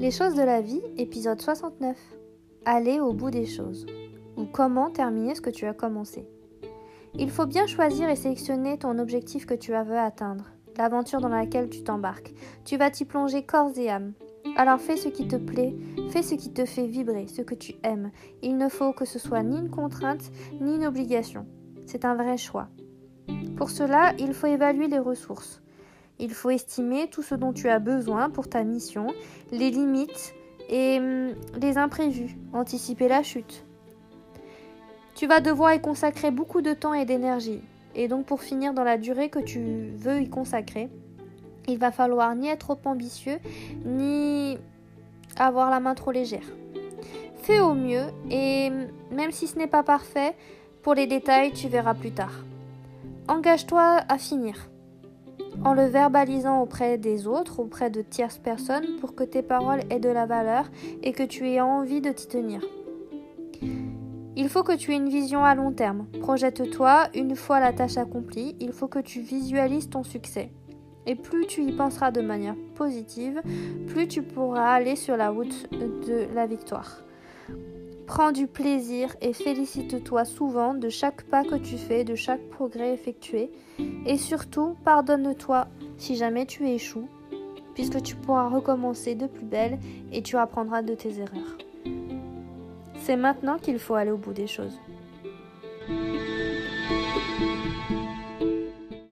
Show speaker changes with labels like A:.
A: Les choses de la vie, épisode 69. Aller au bout des choses. Ou comment terminer ce que tu as commencé. Il faut bien choisir et sélectionner ton objectif que tu veux atteindre, l'aventure dans laquelle tu t'embarques. Tu vas t'y plonger corps et âme. Alors fais ce qui te plaît, fais ce qui te fait vibrer, ce que tu aimes. Il ne faut que ce soit ni une contrainte, ni une obligation. C'est un vrai choix. Pour cela, il faut évaluer les ressources. Il faut estimer tout ce dont tu as besoin pour ta mission, les limites et hum, les imprévus, anticiper la chute. Tu vas devoir y consacrer beaucoup de temps et d'énergie. Et donc pour finir dans la durée que tu veux y consacrer, il va falloir ni être trop ambitieux, ni avoir la main trop légère. Fais au mieux et même si ce n'est pas parfait, pour les détails, tu verras plus tard. Engage-toi à finir en le verbalisant auprès des autres, auprès de tierces personnes, pour que tes paroles aient de la valeur et que tu aies envie de t'y tenir. Il faut que tu aies une vision à long terme. Projette-toi une fois la tâche accomplie, il faut que tu visualises ton succès. Et plus tu y penseras de manière positive, plus tu pourras aller sur la route de la victoire. Prends du plaisir et félicite-toi souvent de chaque pas que tu fais, de chaque progrès effectué. Et surtout, pardonne-toi si jamais tu échoues, puisque tu pourras recommencer de plus belle et tu apprendras de tes erreurs. C'est maintenant qu'il faut aller au bout des choses.